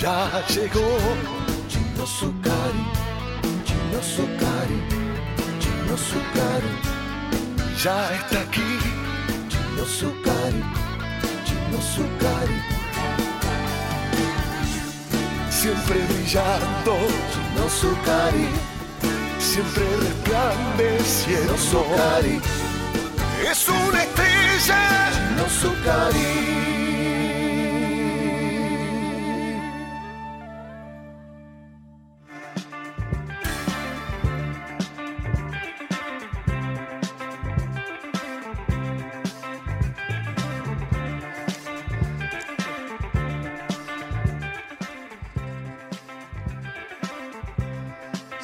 Ya llegó Chino Zucari, Chino Zucari, Chino Zucari. Ya está aquí Chino Zucari, Chino Zucari. Siempre brillando Chino Zucari, siempre resplandeciendo Zucari. Es una estrella Chino Zucari.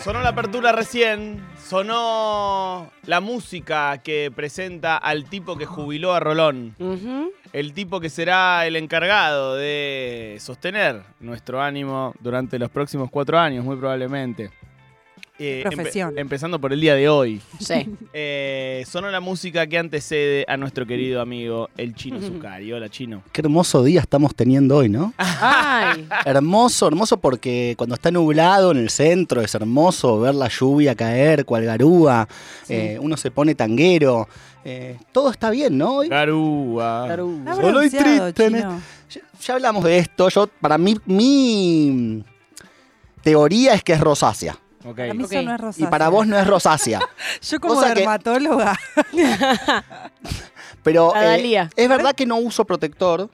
Sonó la apertura recién, sonó la música que presenta al tipo que jubiló a Rolón. El tipo que será el encargado de sostener nuestro ánimo durante los próximos cuatro años, muy probablemente. Eh, empe- profesión. empezando por el día de hoy. Sí. Eh, sonó la música que antecede a nuestro querido amigo, el Chino Zucari. Hola, Chino. Qué hermoso día estamos teniendo hoy, ¿no? Ay. Hermoso, hermoso porque cuando está nublado en el centro es hermoso ver la lluvia caer, cual garúa, eh, uno se pone tanguero, eh, todo está bien, ¿no? Hoy Garúa. Garú. Está Solo y bronceado, triste en Chino. ya, ya hablamos de esto, yo para mí mi teoría es que es rosácea Ok. Para mí Ok. eso no es y rosácea. para vos no es rosácea, Yo como cosa que- dermatóloga. pero eh, es verdad que no uso protector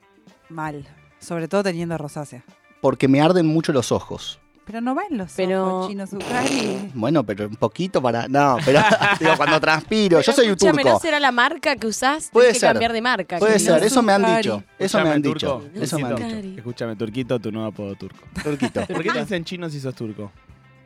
Mal. Sobre todo teniendo rosácea. porque me arden mucho los ojos. Pero no va en los Pero- ojos, Chino Zucari. Bueno, pero un poquito para. No, pero digo, cuando transpiro. Yo soy un turco. ¿no será la marca que usás? Puede Tenés que ser. cambiar de marca. Puede Chino. ser, eso me han dicho. Eso me han dicho. Eso me han dicho. Escúchame, Turquito, tu nuevo apodo turco. Turquito. ¿Por qué te dicen chino si sos turco?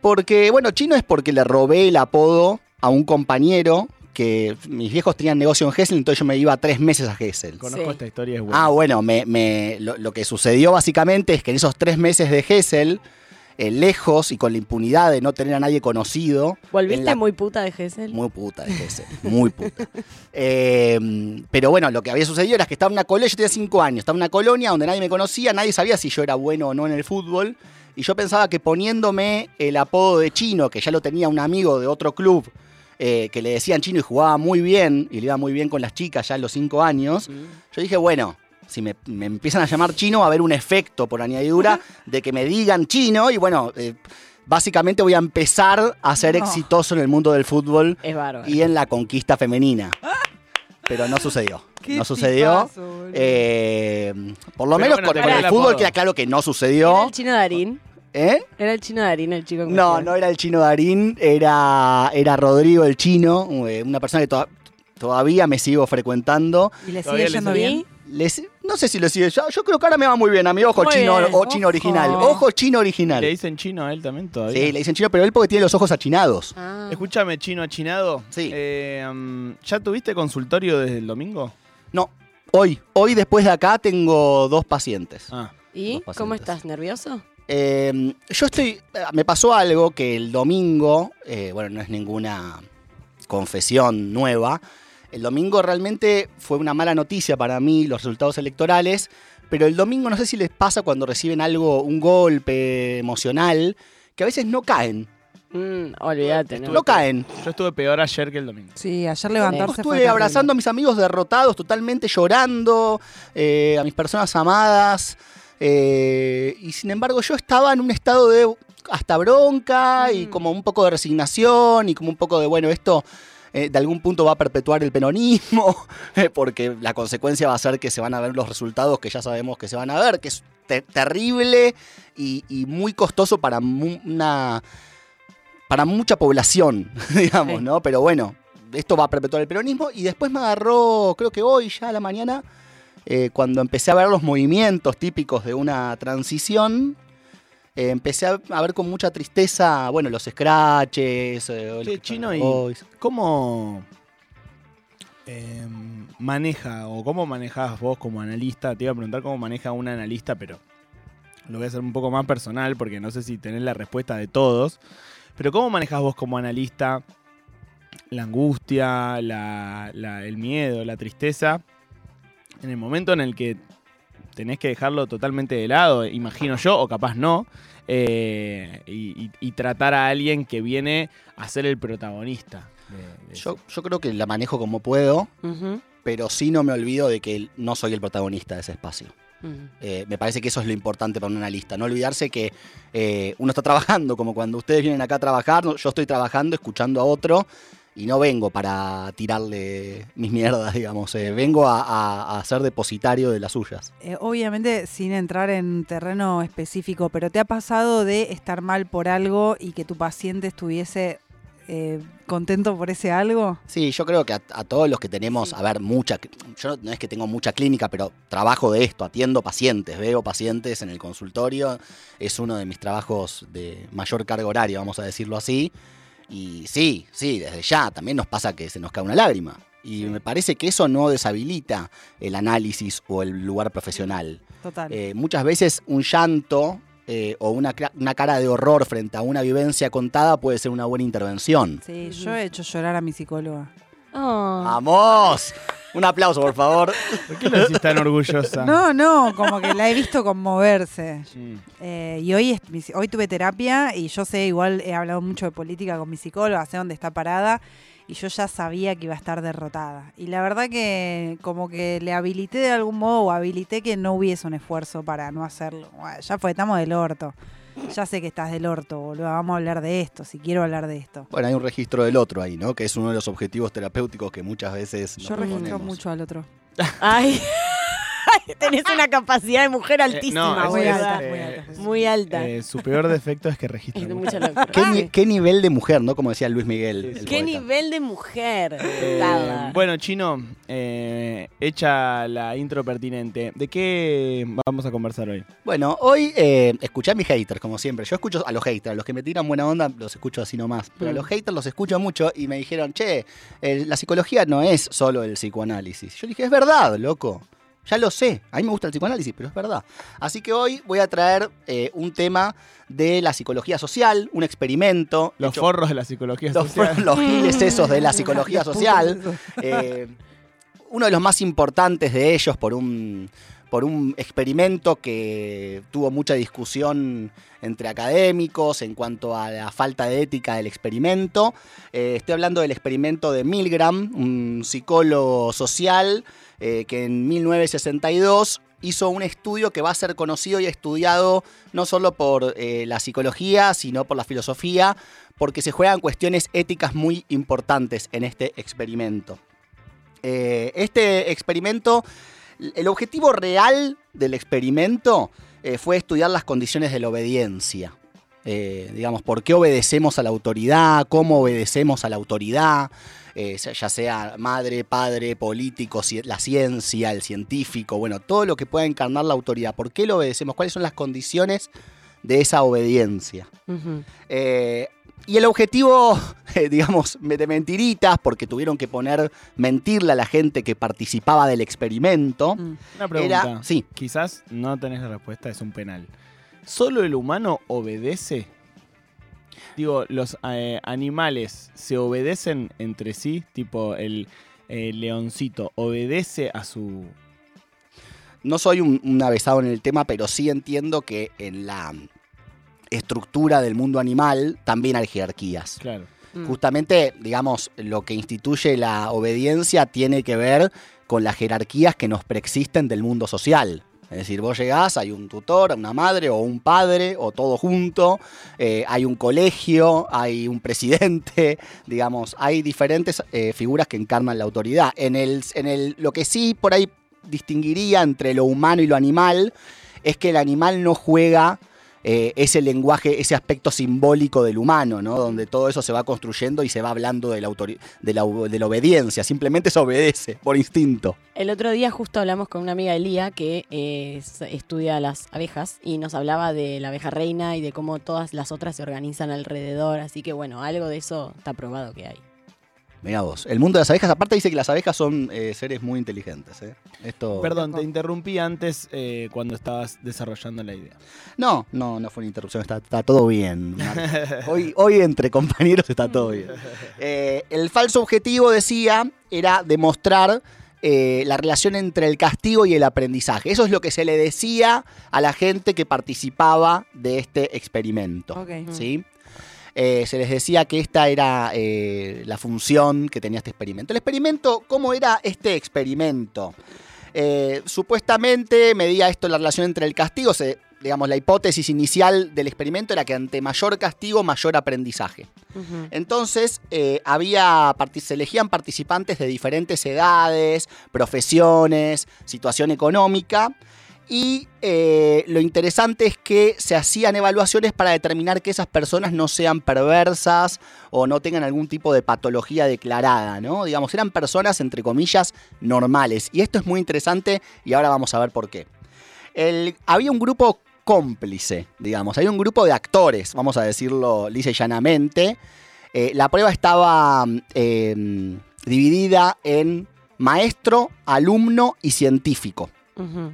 Porque, bueno, chino es porque le robé el apodo a un compañero que mis viejos tenían negocio en Gessel, entonces yo me iba tres meses a Gessel. Conozco Sí. esta historia, es buena. Ah, bueno, me, me- lo, lo que sucedió básicamente es que en esos tres meses de Gessel, eh, lejos y con la impunidad de no tener a nadie conocido. ¿Volviste la- muy puta de Gessel? Muy puta de Gessel, muy puta. Eh, pero bueno, lo que había sucedido era que estaba en una colonia, yo tenía cinco años, estaba en una colonia donde nadie me conocía, nadie sabía si yo era bueno o no en el fútbol. Y yo pensaba que poniéndome el apodo de chino, que ya lo tenía un amigo de otro club, eh, que le decían chino y jugaba muy bien, y le iba muy bien con las chicas ya a los cinco años, yo dije, bueno, si me, me empiezan a llamar chino, va a haber un efecto por añadidura de que me digan chino, y bueno, eh, básicamente voy a empezar a ser No. exitoso en el mundo del fútbol y en la conquista femenina. Pero no sucedió. Qué No sucedió. tipazo. Eh, por lo Pero menos bueno, con, el el fútbol queda claro que no ¿Era sucedió. el chino Darín? ¿Eh? Era el chino Darín el chico en No, no era el chino Darín, era, era Rodrigo el chino, eh, una persona que toda- todavía me sigo frecuentando. ¿Y le sigue yendo bien? Les- no sé si lo sigue. Yo, yo creo que ahora me va muy bien a mi ojo Muy chino bien. o chino Ojo. original. Ojo chino original. ¿Le dicen chino a él también todavía? Sí, le dicen chino, pero él porque tiene los ojos achinados. Ah. Escúchame, chino achinado. Sí. Eh, mm, ¿Ya tuviste consultorio desde el domingo? No, hoy, hoy después de acá tengo dos pacientes. Ah. ¿Y cómo estás? ¿Nervioso? Eh, yo estoy. Me pasó algo que el domingo, eh, bueno, no es ninguna confesión nueva. El domingo realmente fue una mala noticia para mí los resultados electorales, pero el domingo no sé si les pasa cuando reciben algo, un golpe emocional, que a veces no caen. Mm, olvídate, ¿no? No caen. Yo estuve peor ayer que el domingo. Sí, ayer Yo levantarse fue estuve terrible. abrazando a mis amigos derrotados, totalmente llorando, eh, a mis personas amadas. Eh, y sin embargo, yo estaba en un estado de hasta bronca y Mm. como un poco de resignación y como un poco de, bueno, esto eh, de algún punto va a perpetuar el peronismo, eh, porque la consecuencia va a ser que se van a ver los resultados que ya sabemos que se van a ver, que es te- terrible y, y muy costoso para mu- una para mucha población, digamos, Sí. ¿no? Pero bueno, esto va a perpetuar el peronismo y después me agarró, creo que hoy ya a la mañana, eh, cuando empecé a ver los movimientos típicos de una transición, eh, empecé a, a ver con mucha tristeza, bueno, los scratches, eh, Chino, y- Boys. ¿Cómo eh, maneja o cómo manejás vos como analista? Te iba a preguntar cómo maneja un analista, pero lo voy a hacer un poco más personal porque no sé si tenés la respuesta de todos. Pero ¿cómo manejás vos como analista la angustia, la- la- el miedo, la tristeza en el momento en el que tenés que dejarlo totalmente de lado, imagino yo, o capaz no, eh, y, y- y tratar a alguien que viene a ser el protagonista. de- de Yo, yo creo que la manejo como puedo, pero sí no me olvido de que no soy el protagonista de ese espacio. Eh, me parece que eso es lo importante para un analista. No olvidarse que eh, uno está trabajando, como cuando ustedes vienen acá a trabajar, yo estoy trabajando, escuchando a otro, y no vengo para tirarle mis mierdas, digamos. eh, vengo a, a- a ser depositario de las suyas. Eh, obviamente sin entrar en terreno específico, pero ¿te ha pasado de estar mal por algo y que tu paciente estuviese eh, contento por ese algo? Sí, yo creo que a, a todos los que tenemos, a ver, mucha, yo no, no es que tengo mucha clínica, pero trabajo de esto, atiendo pacientes, veo pacientes en el consultorio, es uno de mis trabajos de mayor carga horaria, vamos a decirlo así. Y sí, sí, desde ya también nos pasa que se nos cae una lágrima. Y me parece que eso no deshabilita el análisis o el lugar profesional. Total. Eh, muchas veces un llanto eh, o una, cra- una cara de horror frente a una vivencia contada puede ser una buena intervención. sí, yo he hecho llorar a mi psicóloga. Oh, ¡Vamos! Un aplauso, por favor. ¿Por qué lo decís tan orgullosa? No, no, como que la he visto conmoverse. Mm. Eh, y hoy, es- mi- hoy tuve terapia y yo sé, igual he hablado mucho de política con mi psicóloga, sé dónde está parada y yo ya sabía que iba a estar derrotada. Y la verdad que como que le habilité de algún modo o habilité que no hubiese un esfuerzo para no hacerlo. Bueno, ya fue, estamos del orto. Ya sé que estás del orto, boludo. Vamos a hablar de esto, si quiero hablar de esto. Bueno, hay un registro del otro ahí, ¿no? Que es uno de los objetivos terapéuticos que muchas veces nos Yo registro proponemos. mucho al otro. Ay. Tenés una capacidad de mujer altísima, no, es- muy es, boluda. alta, eh, muy alta. Muy alta. Eh, su peor defecto es que registra. Es de mucho. mucha locura. ¿Qué, ni- qué nivel de mujer, ¿no? Como decía Luis Miguel. Sí, el sí. ¿Qué poeta. nivel de mujer? Eh, bueno, Chino, eh, hecha la intro pertinente, ¿de qué vamos a conversar hoy? Bueno, hoy eh, escuché a mis haters, como siempre. Yo escucho a los haters, a los que me tiran buena onda los escucho así nomás. Pero a Mm. los haters los escucho mucho y me dijeron, che, eh, la psicología no es solo el psicoanálisis. Yo dije, es verdad, loco. Ya lo sé, a mí me gusta el psicoanálisis, pero es verdad. Así que hoy voy a traer eh, un tema de la psicología social, un experimento. Los hecho- forros de la psicología los, social. los giles esos de la psicología social. Eh, uno de los más importantes de ellos por un, por un experimento que tuvo mucha discusión entre académicos en cuanto a la falta de ética del experimento. Eh, estoy hablando del experimento de Milgram, un psicólogo social eh, que en 1962 hizo un estudio que va a ser conocido y estudiado no solo por eh, la psicología, sino por la filosofía, porque se juegan cuestiones éticas muy importantes en este experimento. Eh, este experimento, el objetivo real del experimento fue estudiar las condiciones de la obediencia. Eh, digamos, por qué obedecemos a la autoridad, cómo obedecemos a la autoridad, eh, ya sea madre, padre, político, la ciencia, el científico, bueno, todo lo que pueda encarnar la autoridad. ¿Por qué lo obedecemos? ¿Cuáles son las condiciones de esa obediencia? Eh, y el objetivo, eh, digamos, de mentiritas, porque tuvieron que poner, mentirle a la gente que participaba del experimento. Mm. Una pregunta. Era, sí, Quizás no tenés la respuesta, es un penal. ¿Solo el humano obedece? Digo, ¿los eh, animales se obedecen entre sí? Tipo, el, el leoncito obedece a su... no soy un, un avesado en el tema, pero sí entiendo que en la estructura del mundo animal también hay jerarquías. Claro. Mm. Justamente, digamos, lo que instituye la obediencia tiene que ver con las jerarquías que nos preexisten del mundo social. Es decir, vos llegás, hay un tutor, una madre o un padre o todo junto, eh, hay un colegio, hay un presidente, digamos, hay diferentes eh, figuras que encarnan la autoridad. En el, en el, lo que sí por ahí distinguiría entre lo humano y lo animal es que el animal no juega eh, ese lenguaje, ese aspecto simbólico del humano, ¿no? Donde todo eso se va construyendo y se va hablando de la, de la, de la obediencia, simplemente se obedece por instinto. El otro día justo hablamos con una amiga de Lía que eh, estudia las abejas y nos hablaba de la abeja reina y de cómo todas las otras se organizan alrededor. Así que bueno, algo de eso está probado que hay. Mirá vos, el mundo de las abejas, aparte dice que las abejas son eh, seres muy inteligentes. ¿eh? Esto... Perdón, te interrumpí antes eh, cuando estabas desarrollando la idea. No, no, no fue una interrupción, está, está todo bien. Hoy, hoy entre compañeros está todo bien. Eh, el falso objetivo, decía, era demostrar eh, la relación entre el castigo y el aprendizaje. Eso es lo que se le decía a la gente que participaba de este experimento. Ok. ¿sí? Eh, se les decía que esta era eh, la función que tenía este experimento. El experimento, ¿cómo era este experimento? Eh, supuestamente medía esto la relación entre el castigo, se- digamos, la hipótesis inicial del experimento era que ante mayor castigo, mayor aprendizaje. Entonces, eh, había, se elegían participantes de diferentes edades, profesiones, situación económica. Y eh, lo interesante es que se hacían evaluaciones para determinar que esas personas no sean perversas o no tengan algún tipo de patología declarada, ¿no? Digamos, eran personas, entre comillas, normales. Y esto es muy interesante y ahora vamos a ver por qué. El- había un grupo cómplice, digamos, había un grupo de actores, vamos a decirlo lisa y llanamente. Eh, la prueba estaba eh, dividida en maestro, alumno y científico.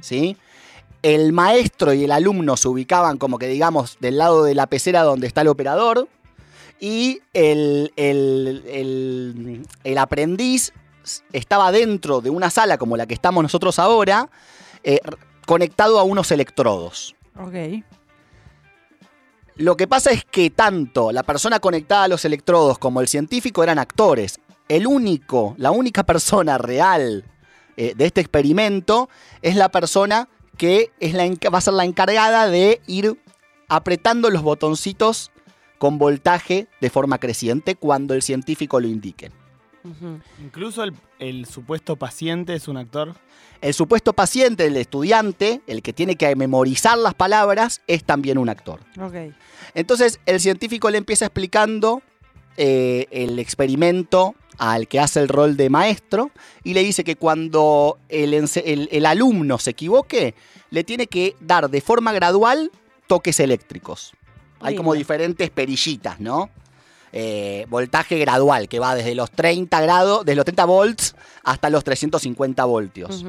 ¿sí? El maestro y el alumno se ubicaban como que digamos del lado de la pecera donde está el operador y el, el- el- el aprendiz estaba dentro de una sala como la que estamos nosotros ahora, eh, conectado a unos electrodos. Ok. Lo que pasa es que tanto la persona conectada a los electrodos como el científico eran actores. El único, la única persona real eh, de este experimento es la persona que es la va a ser la encargada de ir apretando los botoncitos con voltaje de forma creciente cuando el científico lo indique. Incluso el, el supuesto paciente es un actor. El supuesto paciente, el estudiante, el que tiene que memorizar las palabras, es también un actor. Ok. Entonces el científico le empieza explicando eh, el experimento al que hace el rol de maestro y le dice que cuando el, el- el alumno se equivoque, le tiene que dar de forma gradual toques eléctricos. Hay como diferentes perillitas, ¿no? Eh, voltaje gradual, que va desde los 30 grados, desde los 30 volts hasta los 350 voltios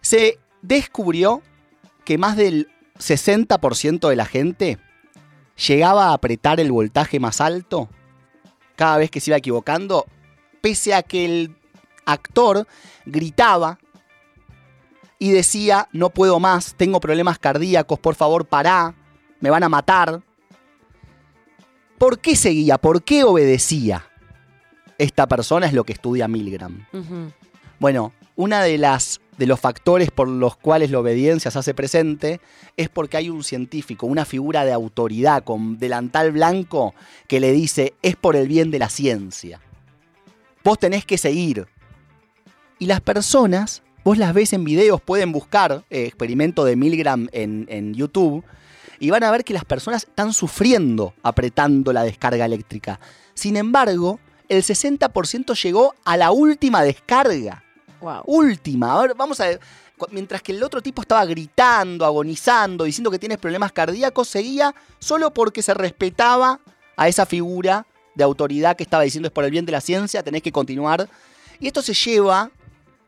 se descubrió que más del 60% de la gente llegaba a apretar el voltaje más alto cada vez que se iba equivocando, pese a que el actor gritaba y decía, no puedo más, tengo problemas cardíacos, por favor, pará, me van a matar. ¿Por qué seguía? ¿Por qué obedecía? Esta persona es lo que estudia Milgram. Bueno, una de las de los factores por los cuales la obediencia se hace presente es porque hay un científico, una figura de autoridad con delantal blanco que le dice es por el bien de la ciencia. Vos tenés que seguir. Y las personas, vos las ves en videos, pueden buscar eh, experimento de Milgram en, en YouTube y van a ver que las personas están sufriendo apretando la descarga eléctrica. Sin embargo, el 60% llegó a la última descarga Wow. última. A ver, vamos a ver. Mientras que el otro tipo estaba gritando, agonizando, diciendo que tienes problemas cardíacos, seguía solo porque se respetaba a esa figura de autoridad que estaba diciendo es por el bien de la ciencia, tenés que continuar. Y esto se lleva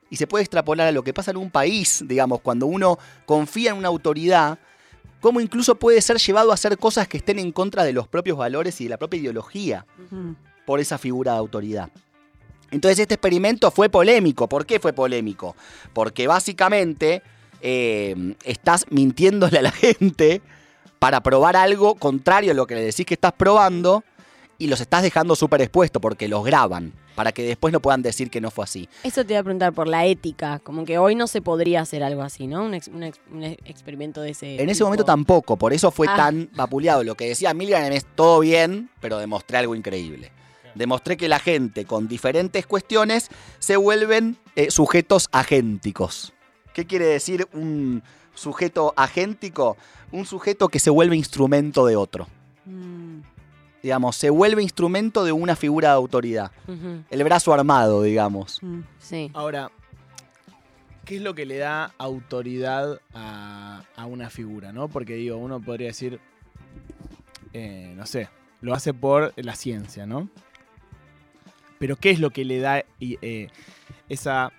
y se puede extrapolar a lo que pasa en un país, digamos, cuando uno confía en una autoridad, cómo incluso puede ser llevado a hacer cosas que estén en contra de los propios valores y de la propia ideología por esa figura de autoridad. Entonces este experimento fue polémico. ¿Por qué fue polémico? Porque básicamente eh, estás mintiéndole a la gente para probar algo contrario a lo que le decís que estás probando y los estás dejando súper expuestos porque los graban para que después no puedan decir que no fue así. Eso te iba a preguntar por la ética, como que hoy no se podría hacer algo así, ¿no? Un, ex- un ex- un ex- experimento de ese En ese momento tampoco, por eso fue Ah. tan vapuleado. Lo que decía Milgram es todo bien, pero demostré algo increíble. Demostré que la gente con diferentes cuestiones se vuelven eh, sujetos agénticos. ¿Qué quiere decir un sujeto agéntico? Un sujeto que se vuelve instrumento de otro. Mm. Digamos, se vuelve instrumento de una figura de autoridad. El brazo armado, digamos. Mm. Sí. Ahora, ¿qué es lo que le da autoridad a, a una figura, no? Porque digo, uno podría decir, eh, no sé, lo hace por la ciencia, ¿no? Pero ¿qué es lo que le da eh, esa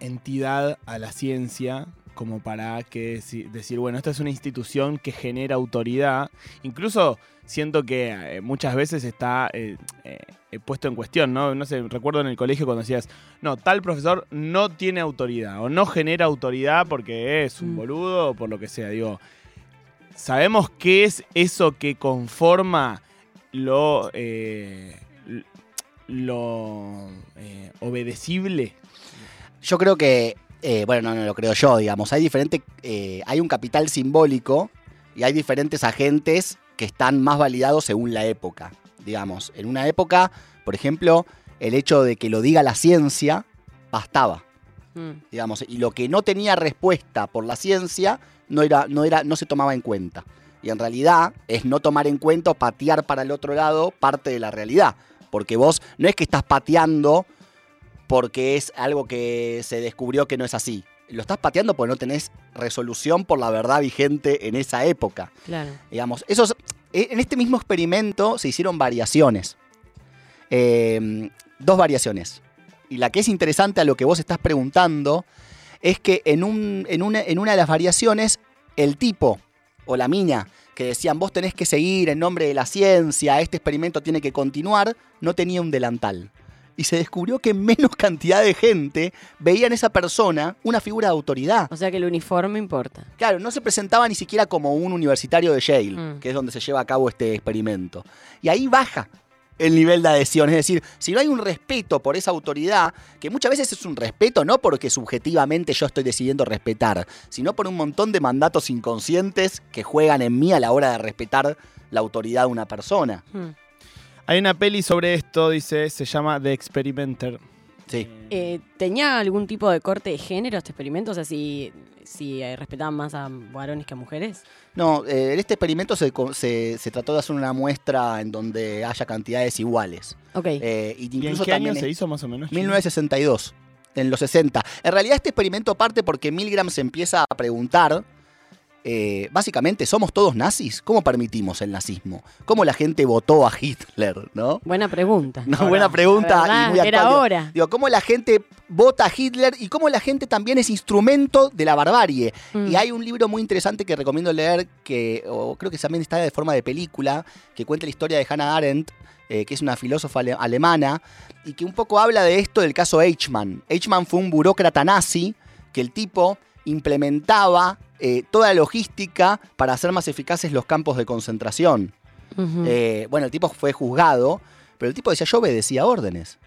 entidad a la ciencia como para que decir, bueno, esta es una institución que genera autoridad. Incluso siento que eh, muchas veces está eh, puesto en cuestión, ¿no? No sé, recuerdo en el colegio cuando decías, no, tal profesor no tiene autoridad o no genera autoridad porque es un Mm. boludo o por lo que sea. Digo, ¿sabemos qué es eso que conforma lo, eh, lo eh, obedecible? Yo creo que, eh, bueno, no, no lo creo yo, digamos, hay diferente, eh, hay un capital simbólico y hay diferentes agentes que están más validados según la época. Digamos, en una época, por ejemplo, el hecho de que lo diga la ciencia bastaba, Mm. digamos, y lo que no tenía respuesta por la ciencia no era, no era, no se tomaba en cuenta. Y en realidad es no tomar en cuenta o patear para el otro lado parte de la realidad. Porque vos no es que estás pateando porque es algo que se descubrió que no es así. Lo estás pateando porque no tenés resolución por la verdad vigente en esa época. Claro. Digamos, esos, eh, en este mismo experimento se hicieron variaciones. Eh, dos variaciones. Y la que es interesante a lo que vos estás preguntando es que en, un- en una, en una de las variaciones, el tipo o la mina que decían vos tenés que seguir en nombre de la ciencia, este experimento tiene que continuar, no tenía un delantal. Y se descubrió que menos cantidad de gente veía en esa persona una figura de autoridad. O sea que el uniforme importa. Claro, no se presentaba ni siquiera como un universitario de Yale, Mm. que es donde se lleva a cabo este experimento. Y ahí baja el nivel de adhesión. Es decir, si no hay un respeto por esa autoridad, que muchas veces es un respeto no porque subjetivamente yo estoy decidiendo respetar, sino por un montón de mandatos inconscientes que juegan en mí a la hora de respetar la autoridad de una persona. Mm. Hay una peli sobre esto, dice, se llama The Experimenter. Sí. Eh, ¿Tenía algún tipo de corte de género este experimento? O sea, si, si eh, respetaban más a varones que a mujeres. No, eh, en este experimento se, se- se trató de hacer una muestra en donde haya cantidades iguales. Ok. Eh, y ¿Y en qué año también se hizo más o menos? Chino? 1962, en los 60. En realidad este experimento parte porque Milgram se empieza a preguntar, eh, básicamente, ¿somos todos nazis? ¿Cómo permitimos el nazismo? ¿Cómo la gente votó a Hitler? ¿no? Buena pregunta. Ahora, buena pregunta verdad, y muy era actual. Digo, hora. Digo, ¿cómo la gente vota a Hitler y cómo la gente también es instrumento de la barbarie? Mm. Y hay un libro muy interesante que recomiendo leer, que o creo que también está de forma de película, que cuenta la historia de Hannah Arendt, eh, que es una filósofa ale- alemana, y que un poco habla de esto del caso Eichmann. Eichmann fue un burócrata nazi que el tipo implementaba eh, toda la logística para hacer más eficaces los campos de concentración. Eh, bueno, el tipo fue juzgado, pero el tipo decía, yo obedecía órdenes.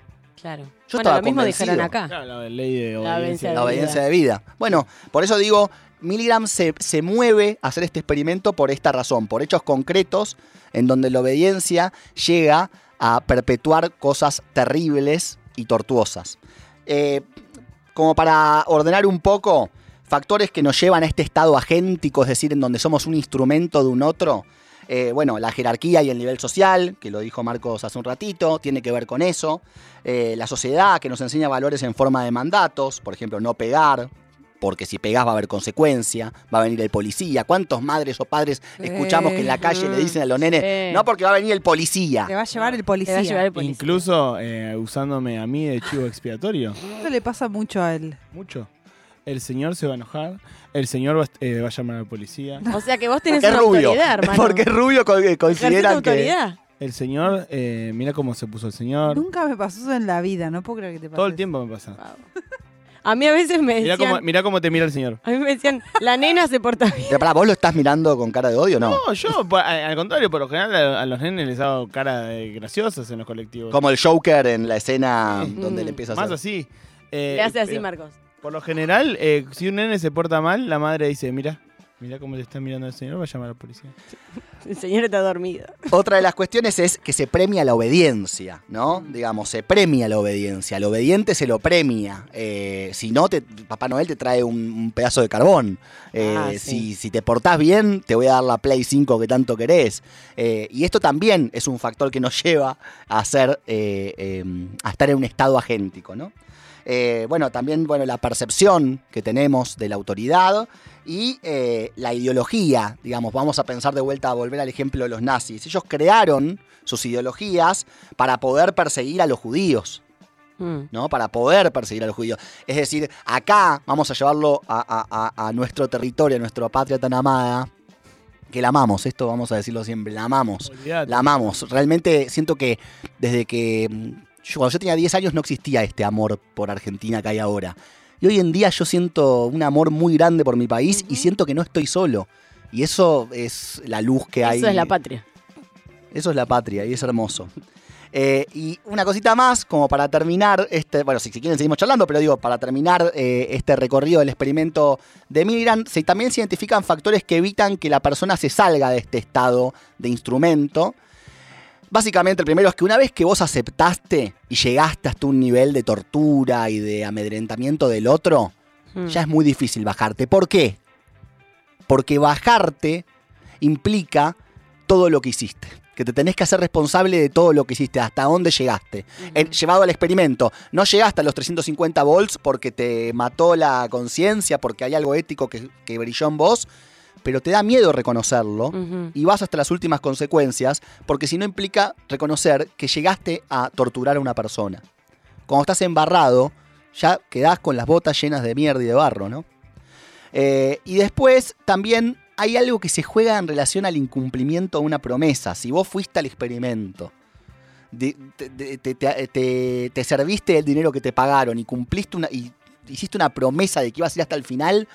claro. yo bueno, estaba lo mismo convencido. dijeron acá. Claro, la ley de La obediencia. La de obediencia de vida. Bueno, por eso digo, Milgram se, se mueve a hacer este experimento por esta razón, por hechos concretos en donde la obediencia llega a perpetuar cosas terribles y tortuosas. Eh, como para ordenar un poco, factores que nos llevan a este estado agéntico, es decir, en donde somos un instrumento de un otro. Eh, bueno, la jerarquía y el nivel social, que lo dijo Marcos hace un ratito, tiene que ver con eso. Eh, la sociedad que nos enseña valores en forma de mandatos, por ejemplo, no pegar, porque si pegás va a haber consecuencia, va a venir el policía. ¿Cuántos madres o padres escuchamos que en la calle le dicen a los nenes, Sí. no porque va a venir el policía? Te va a llevar el Te policía. va a llevar el policía. Incluso eh, usándome a mí de chivo expiatorio. Eso le pasa mucho a él. Mucho. El señor se va a enojar, el señor va, a- eh, va a llamar a la policía, O sea que vos tenés una rubio. autoridad, hermano. Porque es rubio co- eh, consideran que... el señor, eh, mira cómo se puso el señor. Nunca me pasó eso en la vida, no puedo creer que te pase. Todo el tiempo me pasa. Wow. A mí a veces me Mirá decían, cómo, mirá cómo te mira el señor. a mí me decían, la nena se porta bien. Pero pará, ¿vos lo estás mirando con cara de odio o no? No, yo, por- al contrario, por lo general a, a los nenes les hago cara de graciosas en los colectivos. Como el Joker en la escena Sí. donde Mm. le empieza a Más hacer. así. Eh, Le hace así, pero Marcos. Por lo general, eh, si un nene se porta mal, la madre dice, mira, mira cómo le está mirando al señor, va a llamar a la policía. El señor está dormido. Otra de las cuestiones es que se premia la obediencia, ¿no? Mm. Digamos, se premia la obediencia. Al obediente se lo premia. Eh, si no, te- Papá Noel te trae un, un pedazo de carbón. Eh, Ah, sí. si, si te portás bien, te voy a dar la Play 5 que tanto querés. Eh, y esto también es un factor que nos lleva a, eh, eh, a estar en un estado agéntico, ¿no? Eh, bueno, también bueno, la percepción que tenemos de la autoridad y eh, la ideología, digamos, vamos a pensar de vuelta a volver al ejemplo de los nazis. Ellos crearon sus ideologías para poder perseguir a los judíos. Mm. ¿no? Para poder perseguir a los judíos. Es decir, acá vamos a llevarlo a, a- a- a nuestro territorio, a nuestra patria tan amada, que la amamos, esto vamos a decirlo siempre, la amamos. La amamos. Realmente siento que desde que mm, yo, cuando yo tenía 10 años no existía este amor por Argentina que hay ahora. Y hoy en día yo siento un amor muy grande por mi país y siento que no estoy solo. Y eso es la luz que hay. Eso es la patria. Eso es la patria y es hermoso. Eh, y una cosita más, como para terminar, este, bueno, si, si quieren seguimos charlando, pero digo, para terminar eh, este recorrido del experimento de Milgram, se, también se identifican factores que evitan que la persona se salga de este estado de instrumento. Básicamente, el primero es que una vez que vos aceptaste y llegaste hasta un nivel de tortura y de amedrentamiento del otro, Mm. ya es muy difícil bajarte. ¿Por qué? Porque bajarte implica todo lo que hiciste. Que te tenés que hacer responsable de todo lo que hiciste, hasta dónde llegaste. En- llevado al experimento, no llegaste a los 350 volts porque te mató la conciencia, porque hay algo ético que, que brilló en vos, pero te da miedo reconocerlo y vas hasta las últimas consecuencias, porque si no implica reconocer que llegaste a torturar a una persona. Cuando estás embarrado, ya quedás con las botas llenas de mierda y de barro, ¿no? Eh, y después también hay algo que se juega en relación al incumplimiento de una promesa. Si vos fuiste al experimento, de- te- te serviste el dinero que te pagaron y cumpliste una, y hiciste una promesa de que ibas a ir hasta el final,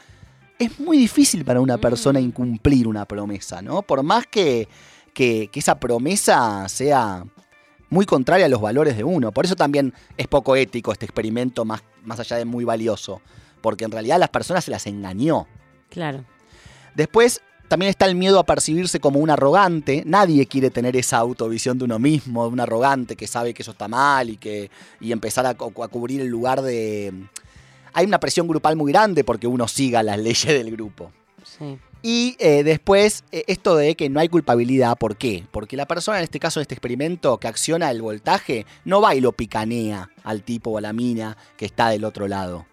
es muy difícil para una persona Mm. incumplir una promesa, ¿no? Por más que, que- que esa promesa sea muy contraria a los valores de uno. Por eso también es poco ético este experimento, más, más allá de muy valioso. Porque en realidad las personas se las engañó. Claro. Después también está el miedo a percibirse como un arrogante. Nadie quiere tener esa autovisión de uno mismo, de un arrogante que sabe que eso está mal y que y empezar a, a cubrir el lugar de... Hay una presión grupal muy grande porque uno siga las leyes del grupo. Sí. Y eh, después, eh, esto de que no hay culpabilidad, ¿por qué? Porque la persona, en este caso, en este experimento, que acciona el voltaje, no va y lo picanea al tipo o a la mina que está del otro lado.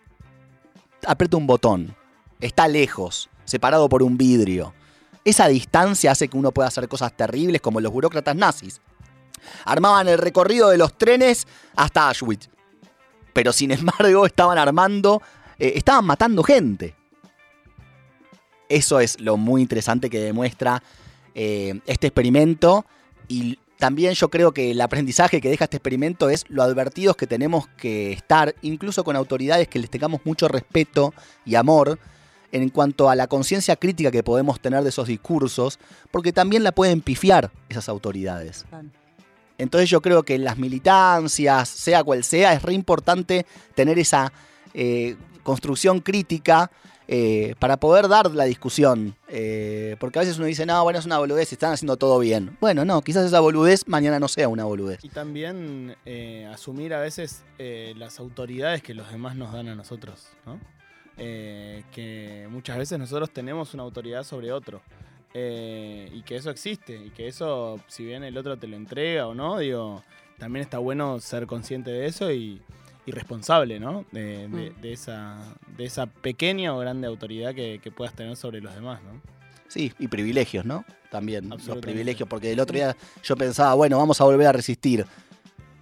Aprieta un botón, está lejos, separado por un vidrio. Esa distancia hace que uno pueda hacer cosas terribles como los burócratas nazis. Armaban el recorrido de los trenes hasta Auschwitz. Pero sin embargo, estaban armando, eh, estaban matando gente. Eso es lo muy interesante que demuestra eh, este experimento. Y también yo creo que el aprendizaje que deja este experimento es lo advertidos que tenemos que estar, incluso con autoridades que les tengamos mucho respeto y amor en cuanto a la conciencia crítica que podemos tener de esos discursos, porque también la pueden pifiar esas autoridades. Entonces yo creo que en las militancias, sea cual sea, es re importante tener esa eh, construcción crítica eh, para poder dar la discusión. Eh, porque a veces uno dice, no, bueno, es una boludez, están haciendo todo bien. Bueno, no, quizás esa boludez mañana no sea una boludez. Y también eh, asumir a veces las autoridades que los demás nos dan a nosotros, ¿no? Que muchas veces nosotros tenemos una autoridad sobre otro. Eh, y que eso existe. Y que eso, si bien el otro te lo entrega o no, digo, también está bueno ser consciente de eso y, y responsable, ¿no? De, de- Mm. de esa, de esa pequeña o grande autoridad que, que puedas tener sobre los demás, ¿no? Sí, y privilegios, ¿no? También los privilegios, porque el otro día yo pensaba, bueno, vamos a volver a resistir.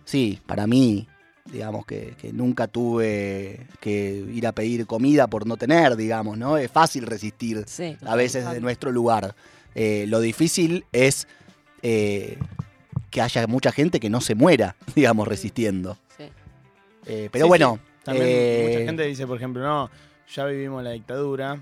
Sí, para mí, digamos que, que nunca tuve que ir a pedir comida por no tener, digamos, ¿no? Es fácil resistir Sí. a veces de nuestro lugar. Eh, lo difícil es eh, que haya mucha gente que no se muera, digamos, resistiendo. Sí. Eh, pero Sí, bueno, También eh, mucha gente dice, por ejemplo, no, ya vivimos la dictadura.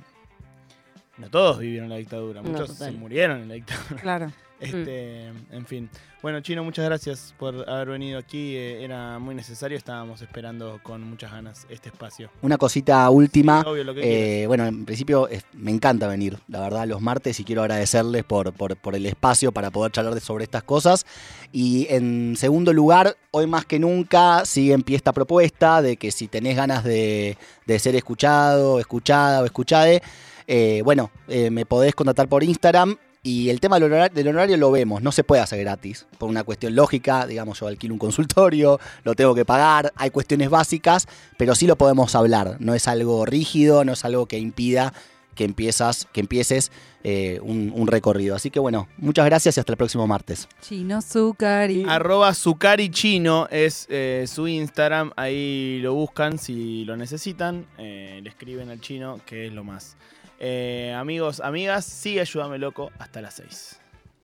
No todos vivieron la dictadura, muchos se murieron en la dictadura. Claro. Este, En fin. Bueno, Chino, muchas gracias por haber venido aquí. eh, era muy necesario, estábamos esperando con muchas ganas este espacio. una cosita última. Obvio, lo que quieras. Eh, bueno, en principio es- me encanta venir, la verdad, los martes y quiero agradecerles por, por- por el espacio para poder charlar de- sobre estas cosas. Y en segundo lugar, hoy más que nunca sigue en pie esta propuesta de que si tenés ganas de, de ser escuchado, escuchada o escuchade, eh, bueno, eh, me podés contactar por Instagram. Y el tema del horario lo vemos, no se puede hacer gratis, por una cuestión lógica, digamos, yo alquilo un consultorio, lo tengo que pagar, hay cuestiones básicas, pero sí lo podemos hablar, no es algo rígido, no es algo que impida que, empiezas, que empieces eh, un, un recorrido. Así que bueno, muchas gracias y hasta el próximo martes. Chino Zucari. Arroba Zucari Chino es eh, su Instagram. Ahí lo buscan si lo necesitan. eh, le escriben al chino, que es lo más. Eh, amigos, amigas, sí, ayúdame loco hasta las 6.